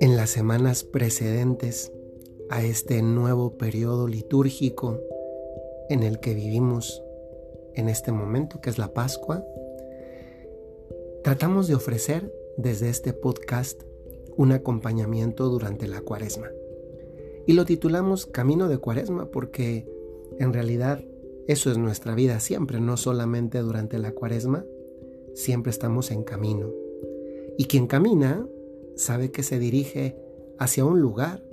En las semanas precedentes a este nuevo periodo litúrgico en el que vivimos en este momento, que es la Pascua, tratamos de ofrecer desde este podcast un acompañamiento durante la cuaresma. Y lo titulamos Camino de Cuaresma porque en realidad eso es nuestra vida siempre, no solamente durante la cuaresma, siempre estamos en camino. Y quien camina sabe que se dirige hacia un lugar,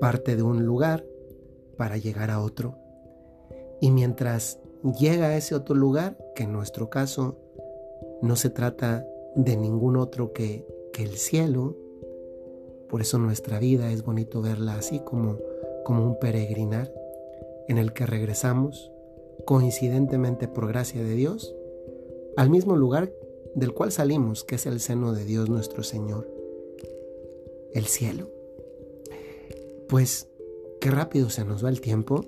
parte de un lugar para llegar a otro. Y mientras llega a ese otro lugar, que en nuestro caso no se trata de ningún otro que, que el cielo, por eso nuestra vida es bonito verla así como, como un peregrinar en el que regresamos, coincidentemente por gracia de Dios, al mismo lugar del cual salimos, que es el seno de Dios nuestro Señor, el cielo. Pues qué rápido se nos va el tiempo,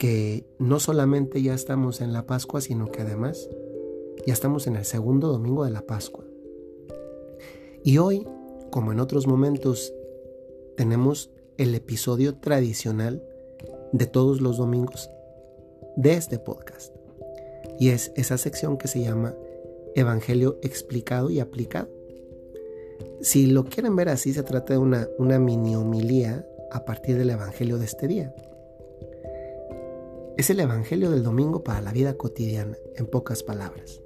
que no solamente ya estamos en la Pascua, sino que además ya estamos en el segundo domingo de la Pascua. Y hoy, como en otros momentos, tenemos el episodio tradicional de todos los domingos de este podcast. Y es esa sección que se llama Evangelio explicado y aplicado. Si lo quieren ver así, se trata de una, una mini homilía a partir del Evangelio de este día. Es el Evangelio del domingo para la vida cotidiana, en pocas palabras.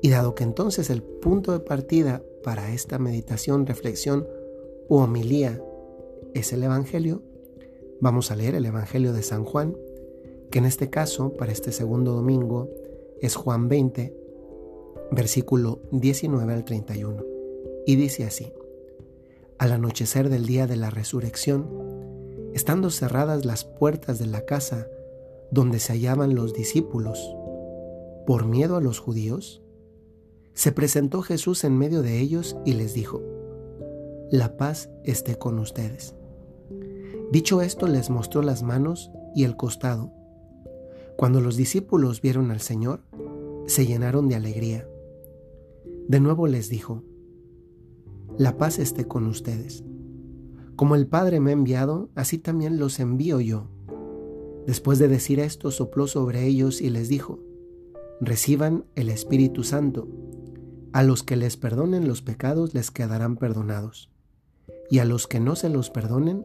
Y dado que entonces el punto de partida para esta meditación, reflexión u homilía es el Evangelio, vamos a leer el Evangelio de San Juan, que en este caso, para este segundo domingo, es Juan 20, versículo 19 al 31. Y dice así, al anochecer del día de la resurrección, estando cerradas las puertas de la casa donde se hallaban los discípulos, por miedo a los judíos, se presentó Jesús en medio de ellos y les dijo, La paz esté con ustedes. Dicho esto, les mostró las manos y el costado. Cuando los discípulos vieron al Señor, se llenaron de alegría. De nuevo les dijo, La paz esté con ustedes. Como el Padre me ha enviado, así también los envío yo. Después de decir esto, sopló sobre ellos y les dijo, Reciban el Espíritu Santo. A los que les perdonen los pecados les quedarán perdonados, y a los que no se los perdonen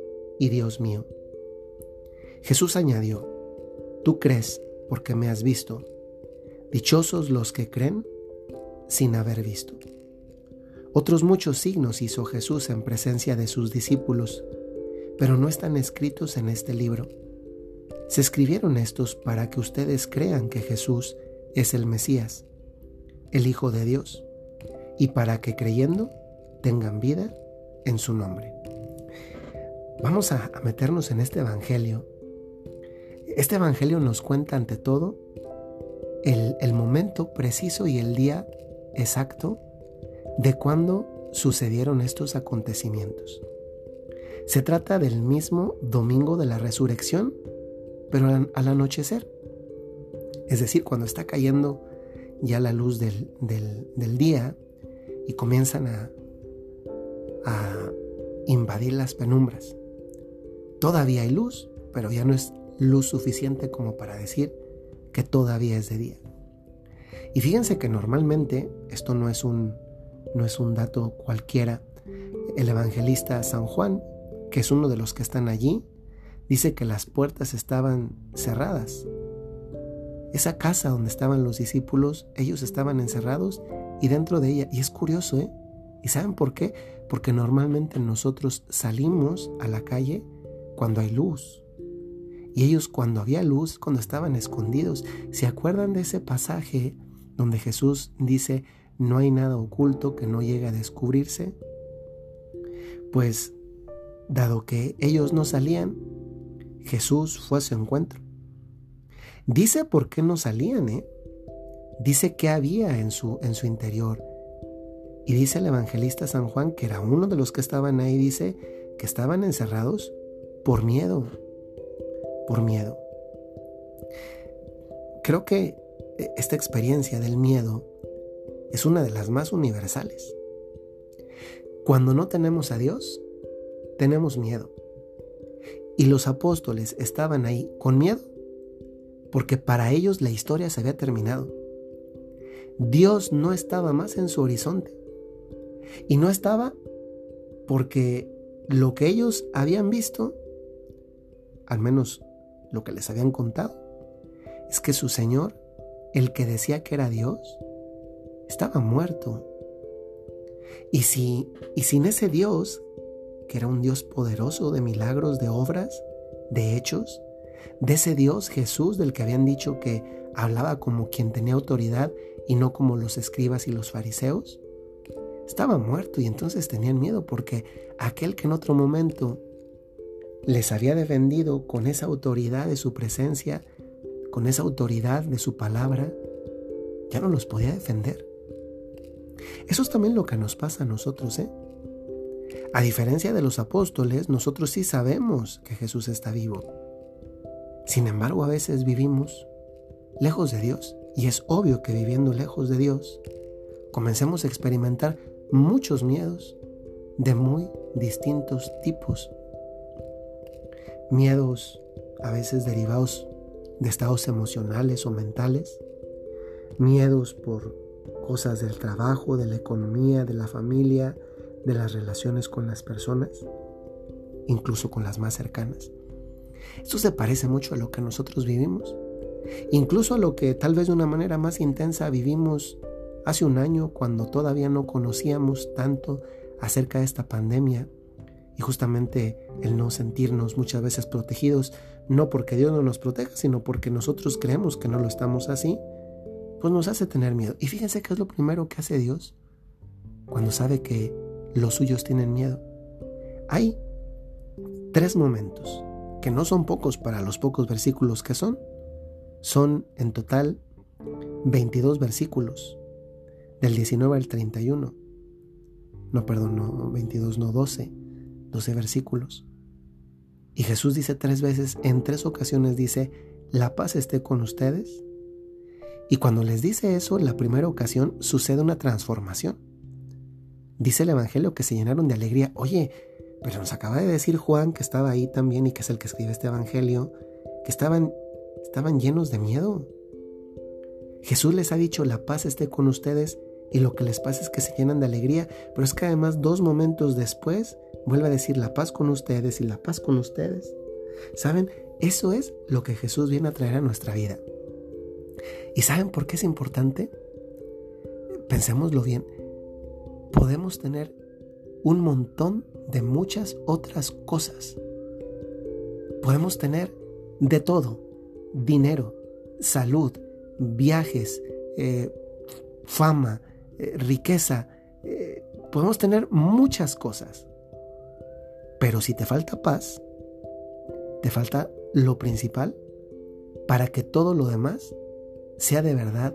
y Dios mío. Jesús añadió, Tú crees porque me has visto. Dichosos los que creen sin haber visto. Otros muchos signos hizo Jesús en presencia de sus discípulos, pero no están escritos en este libro. Se escribieron estos para que ustedes crean que Jesús es el Mesías, el Hijo de Dios, y para que creyendo tengan vida en su nombre. Vamos a, meternos en este Evangelio. Este Evangelio nos cuenta ante todo el, momento preciso y el día exacto de cuando sucedieron estos acontecimientos. Se trata del mismo domingo de la resurrección, pero al anochecer. Es decir, cuando está cayendo ya la luz del, día y comienzan a, a invadir las penumbras. Todavía hay luz, pero ya no es luz suficiente como para decir que todavía es de día. Y fíjense que normalmente, esto no es un, no es un dato cualquiera, el evangelista San Juan, que es uno de los que están allí, dice que las puertas estaban cerradas. Esa casa donde estaban los discípulos, ellos estaban encerrados y dentro de ella, y es curioso, ¿eh? ¿Y saben por qué? Porque normalmente nosotros salimos a la calle cuando hay luz. Y ellos cuando había luz, cuando estaban escondidos, ¿se acuerdan de ese pasaje donde Jesús dice, no hay nada oculto que no llegue a descubrirse? Pues, dado que ellos no salían, Jesús fue a su encuentro. Dice por qué no salían, ¿eh? Dice qué había en su, en su interior. Y dice el evangelista San Juan, que era uno de los que estaban ahí, dice que estaban encerrados por miedo, por miedo. Creo que eh, esta experiencia del miedo es una de las más universales. Cuando no tenemos a Dios, tenemos miedo. Y los apóstoles estaban ahí con miedo porque para ellos la historia se había terminado. Dios no estaba más en su horizonte. Y no estaba porque lo que ellos habían visto, al menos lo que les habían contado, es que su Señor, el que decía que era Dios, estaba muerto. Y, si, y sin ese Dios, que era un Dios poderoso de milagros, de obras, de hechos, de ese Dios Jesús del que habían dicho que hablaba como quien tenía autoridad y no como los escribas y los fariseos, estaba muerto y entonces tenían miedo porque aquel que en otro momento les había defendido con esa autoridad de su presencia, con esa autoridad de su palabra, ya no los podía defender. Eso es también lo que nos pasa a nosotros, ¿eh? A diferencia de los apóstoles, nosotros sí sabemos que Jesús está vivo. Sin embargo, a veces vivimos lejos de Dios y es obvio que viviendo lejos de Dios, comencemos a experimentar muchos miedos de muy distintos tipos. Miedos a veces derivados de estados emocionales o mentales, miedos por cosas del trabajo, de la economía, de la familia, de las relaciones con las personas, incluso con las más cercanas. Esto se parece mucho a lo que nosotros vivimos, incluso a lo que tal vez de una manera más intensa vivimos hace un año cuando todavía no conocíamos tanto acerca de esta pandemia y justamente el no sentirnos muchas veces protegidos, no porque Dios no nos proteja, sino porque nosotros creemos que no lo estamos así, pues nos hace tener miedo. Y fíjense qué es lo primero que hace Dios cuando sabe que los suyos tienen miedo. Hay tres momentos que no son pocos para los pocos versículos que son. Son en total 22 versículos, del 19 al 31. No, perdón, no, 22, no, 12. 12 versículos. Y Jesús dice tres veces, en tres ocasiones dice, la paz esté con ustedes. Y cuando les dice eso, la primera ocasión sucede una transformación. Dice el Evangelio que se llenaron de alegría. Oye, pero nos acaba de decir Juan, que estaba ahí también y que es el que escribe este Evangelio, que estaban, estaban llenos de miedo. Jesús les ha dicho, la paz esté con ustedes y lo que les pasa es que se llenan de alegría, pero es que además dos momentos después vuelve a decir la paz con ustedes y la paz con ustedes. ¿Saben? Eso es lo que Jesús viene a traer a nuestra vida. ¿Y saben por qué es importante? Pensémoslo bien. Podemos tener un montón de muchas otras cosas. Podemos tener de todo, dinero, salud, viajes, eh, fama, eh, riqueza. Eh, podemos tener muchas cosas. Pero si te falta paz, te falta lo principal para que todo lo demás sea de verdad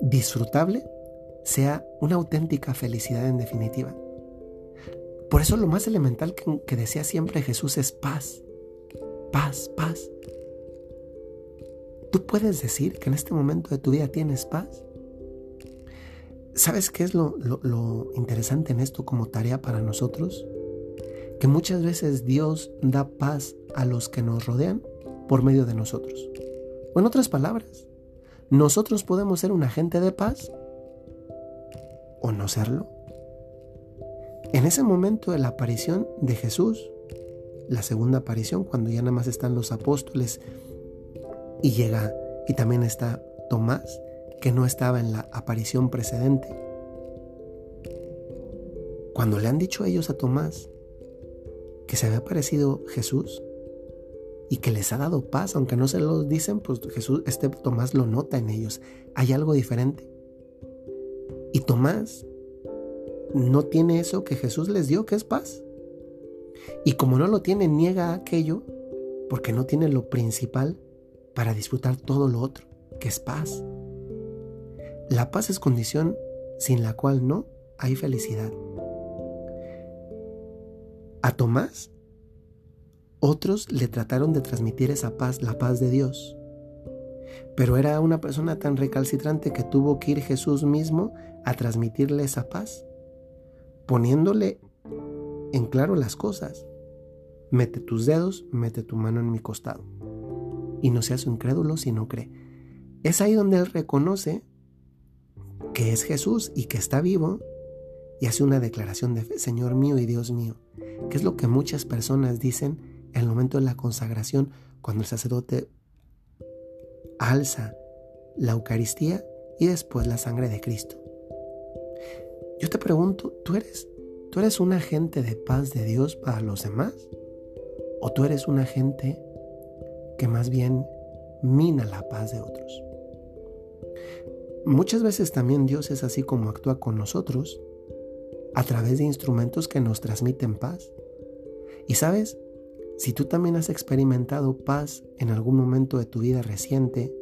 disfrutable sea una auténtica felicidad en definitiva. Por eso lo más elemental que, decía siempre Jesús es paz, paz, paz. ¿Tú puedes decir que en este momento de tu vida tienes paz? ¿Sabes qué es lo, interesante en esto como tarea para nosotros? Que muchas veces Dios da paz a los que nos rodean por medio de nosotros. O en otras palabras, nosotros podemos ser un agente de paz o no serlo. En ese momento de la aparición de Jesús, la segunda aparición, cuando ya nada más están los apóstoles y llega y también está Tomás, que no estaba en la aparición precedente. Cuando le han dicho ellos a Tomás que se había aparecido Jesús y que les ha dado paz, aunque no se lo dicen, pues Jesús, este Tomás lo nota en ellos. Hay algo diferente. Y Tomás no tiene eso que Jesús les dio, que es paz. Y como no lo tiene, niega aquello porque no tiene lo principal para disfrutar todo lo otro, que es paz. La paz es condición sin la cual no hay felicidad. A Tomás, otros le trataron de transmitir esa paz, la paz de Dios. Pero era una persona tan recalcitrante que tuvo que ir Jesús mismo a transmitirle esa paz, poniéndole en claro las cosas. Mete tus dedos, mete tu mano en mi costado. Y no seas incrédulo si no cree. Es ahí donde él reconoce que es Jesús y que está vivo y hace una declaración de fe, Señor mío y Dios mío, que es lo que muchas personas dicen en el momento de la consagración, cuando el sacerdote alza la Eucaristía y después la sangre de Cristo. Yo te pregunto, ¿tú eres, ¿tú eres un agente de paz de Dios para los demás? ¿O tú eres un agente que más bien mina la paz de otros? Muchas veces también Dios es así como actúa con nosotros, a través de instrumentos que nos transmiten paz. Y sabes, si tú también has experimentado paz en algún momento de tu vida reciente,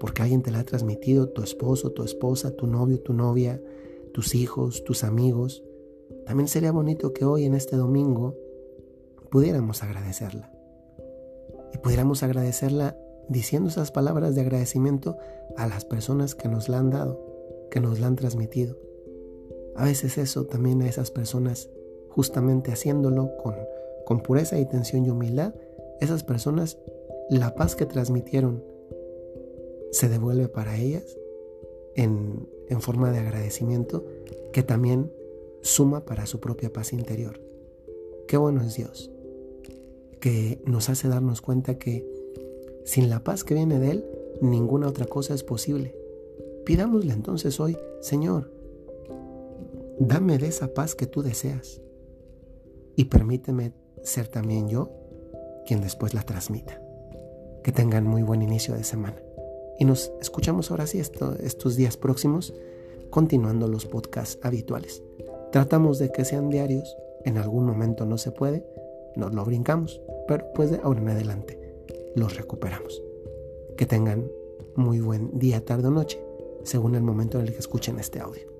porque alguien te la ha transmitido, tu esposo, tu esposa, tu novio, tu novia, tus hijos, tus amigos, también sería bonito que hoy en este domingo pudiéramos agradecerla. Y pudiéramos agradecerla diciendo esas palabras de agradecimiento a las personas que nos la han dado, que nos la han transmitido. A veces eso también a esas personas, justamente haciéndolo con, con pureza, intención y humildad, esas personas, la paz que transmitieron se devuelve para ellas en, en forma de agradecimiento que también suma para su propia paz interior. Qué bueno es Dios, que nos hace darnos cuenta que sin la paz que viene de Él, ninguna otra cosa es posible. Pidámosle entonces hoy, Señor, dame de esa paz que tú deseas y permíteme ser también yo quien después la transmita. Que tengan muy buen inicio de semana. Y nos escuchamos ahora sí estos días próximos, continuando los podcasts habituales. Tratamos de que sean diarios, en algún momento no se puede, nos lo brincamos, pero pues de ahora en adelante los recuperamos. Que tengan muy buen día, tarde o noche, según el momento en el que escuchen este audio.